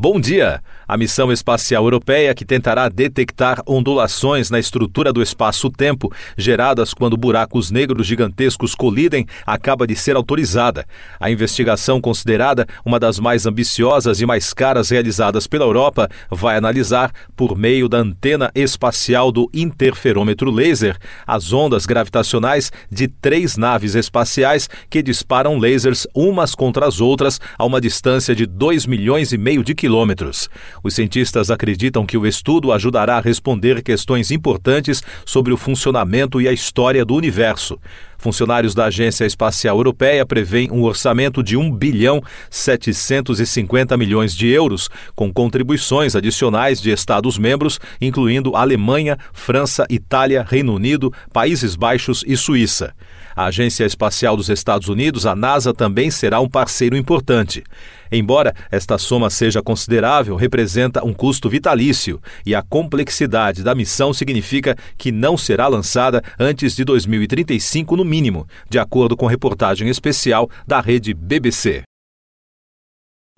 Bom dia! A missão espacial europeia, que tentará detectar ondulações na estrutura do espaço-tempo geradas quando buracos negros gigantescos colidem, acaba de ser autorizada. A investigação, considerada uma das mais ambiciosas e mais caras realizadas pela Europa, vai analisar, por meio da antena espacial do interferômetro laser, as ondas gravitacionais de três naves espaciais que disparam lasers umas contra as outras a uma distância de 2 milhões e meio de quilômetros quilômetros. Os cientistas acreditam que o estudo ajudará a responder questões importantes sobre o funcionamento e a história do universo. Funcionários da Agência Espacial Europeia prevêem um orçamento de 1 bilhão 750 milhões de euros, com contribuições adicionais de Estados-membros, incluindo Alemanha, França, Itália, Reino Unido, Países Baixos e Suíça. A Agência Espacial dos Estados Unidos, a NASA, também será um parceiro importante. Embora esta soma seja considerável, representa um custo vitalício e a complexidade da missão significa que não será lançada antes de 2035 no mínimo, de acordo com reportagem especial da rede BBC.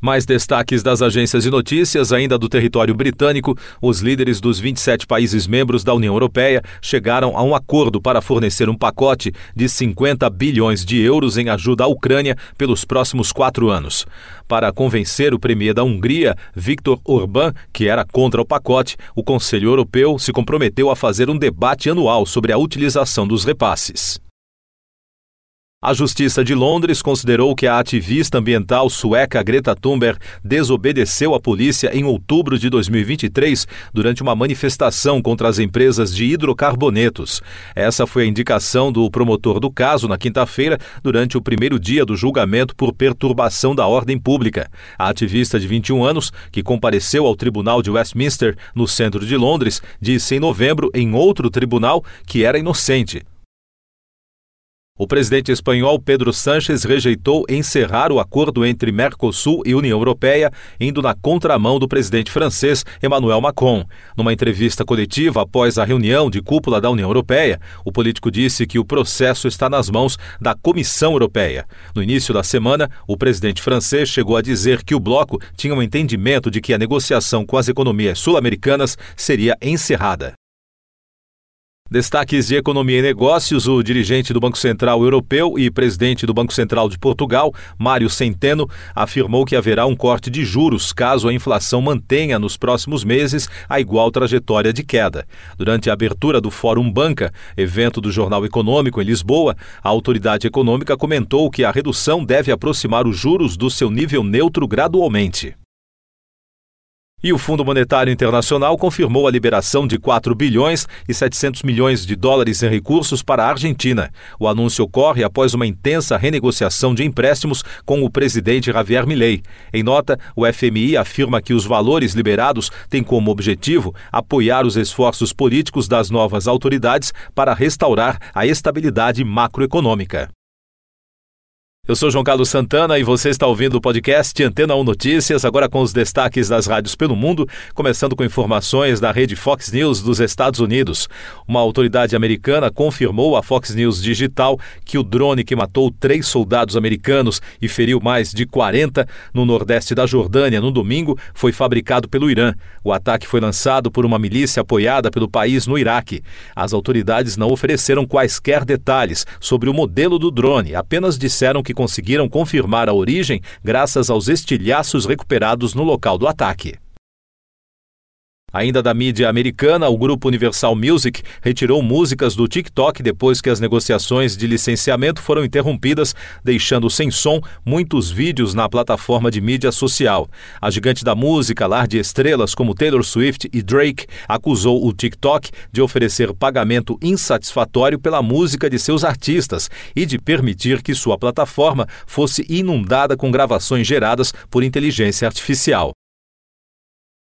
Mais destaques das agências de notícias, ainda do território britânico, os líderes dos 27 países membros da União Europeia chegaram a um acordo para fornecer um pacote de 50 bilhões de euros em ajuda à Ucrânia pelos próximos quatro anos. Para convencer o premier da Hungria, Viktor Orbán, que era contra o pacote, o Conselho Europeu se comprometeu a fazer um debate anual sobre a utilização dos repasses. A Justiça de Londres considerou que a ativista ambiental sueca Greta Thunberg desobedeceu à polícia em outubro de 2023 durante uma manifestação contra as empresas de hidrocarbonetos. Essa foi a indicação do promotor do caso na quinta-feira, durante o primeiro dia do julgamento por perturbação da ordem pública. A ativista de 21 anos, que compareceu ao Tribunal de Westminster, no centro de Londres, disse em novembro em outro tribunal que era inocente. O presidente espanhol Pedro Sánchez rejeitou encerrar o acordo entre Mercosul e União Europeia, indo na contramão do presidente francês Emmanuel Macron. Numa entrevista coletiva após a reunião de cúpula da União Europeia, o político disse que o processo está nas mãos da Comissão Europeia. No início da semana, o presidente francês chegou a dizer que o bloco tinha um entendimento de que a negociação com as economias sul-americanas seria encerrada. Destaques de economia e negócios: o dirigente do Banco Central Europeu e presidente do Banco Central de Portugal, Mário Centeno, afirmou que haverá um corte de juros caso a inflação mantenha nos próximos meses a igual trajetória de queda. Durante a abertura do Fórum Banca, evento do Jornal Econômico em Lisboa, a autoridade econômica comentou que a redução deve aproximar os juros do seu nível neutro gradualmente. E o Fundo Monetário Internacional confirmou a liberação de 4 bilhões e 700 milhões de dólares em recursos para a Argentina. O anúncio ocorre após uma intensa renegociação de empréstimos com o presidente Javier Milei. Em nota, o FMI afirma que os valores liberados têm como objetivo apoiar os esforços políticos das novas autoridades para restaurar a estabilidade macroeconômica. Eu sou João Carlos Santana e você está ouvindo o podcast Antena 1 Notícias, agora com os destaques das rádios pelo mundo, começando com informações da rede Fox News dos Estados Unidos. Uma autoridade americana confirmou à Fox News Digital que o drone que matou três soldados americanos e feriu mais de 40 no nordeste da Jordânia no domingo foi fabricado pelo Irã. O ataque foi lançado por uma milícia apoiada pelo país no Iraque. As autoridades não ofereceram quaisquer detalhes sobre o modelo do drone, apenas disseram que conseguiram confirmar a origem graças aos estilhaços recuperados no local do ataque. Ainda da mídia americana, o grupo Universal Music retirou músicas do TikTok depois que as negociações de licenciamento foram interrompidas, deixando sem som muitos vídeos na plataforma de mídia social. A gigante da música, lar de estrelas como Taylor Swift e Drake, acusou o TikTok de oferecer pagamento insatisfatório pela música de seus artistas e de permitir que sua plataforma fosse inundada com gravações geradas por inteligência artificial.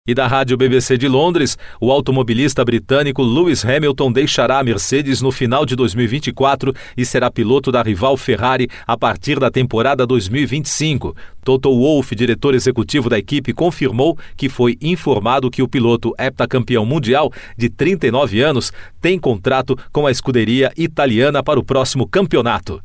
E da rádio BBC de Londres, o automobilista britânico Lewis Hamilton deixará a Mercedes no final de 2024 e será piloto da rival Ferrari a partir da temporada 2025. Toto Wolff, diretor executivo da equipe, confirmou que foi informado que o piloto heptacampeão mundial de 39 anos tem contrato com a escuderia italiana para o próximo campeonato.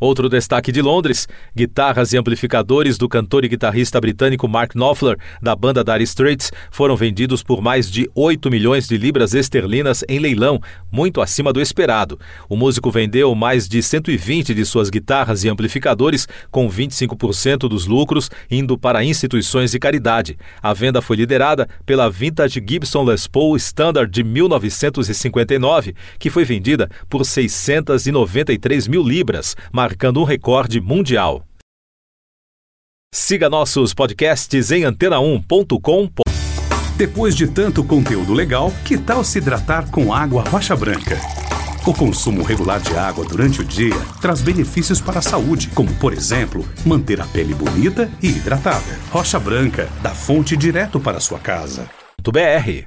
Outro destaque de Londres: guitarras e amplificadores do cantor e guitarrista britânico Mark Knopfler, da banda Dire Straits, foram vendidos por mais de 8 milhões de libras esterlinas em leilão, muito acima do esperado. O músico vendeu mais de 120 de suas guitarras e amplificadores, com 25% dos lucros indo para instituições de caridade. A venda foi liderada pela vintage Gibson Les Paul Standard de 1959, que foi vendida por 693 mil libras marcando um recorde mundial. Siga nossos podcasts em antena1.com. Depois de tanto conteúdo legal, que tal se hidratar com água rocha branca? O consumo regular de água durante o dia traz benefícios para a saúde, como, por exemplo, manter a pele bonita e hidratada. Rocha Branca, da fonte direto para a sua casa. BR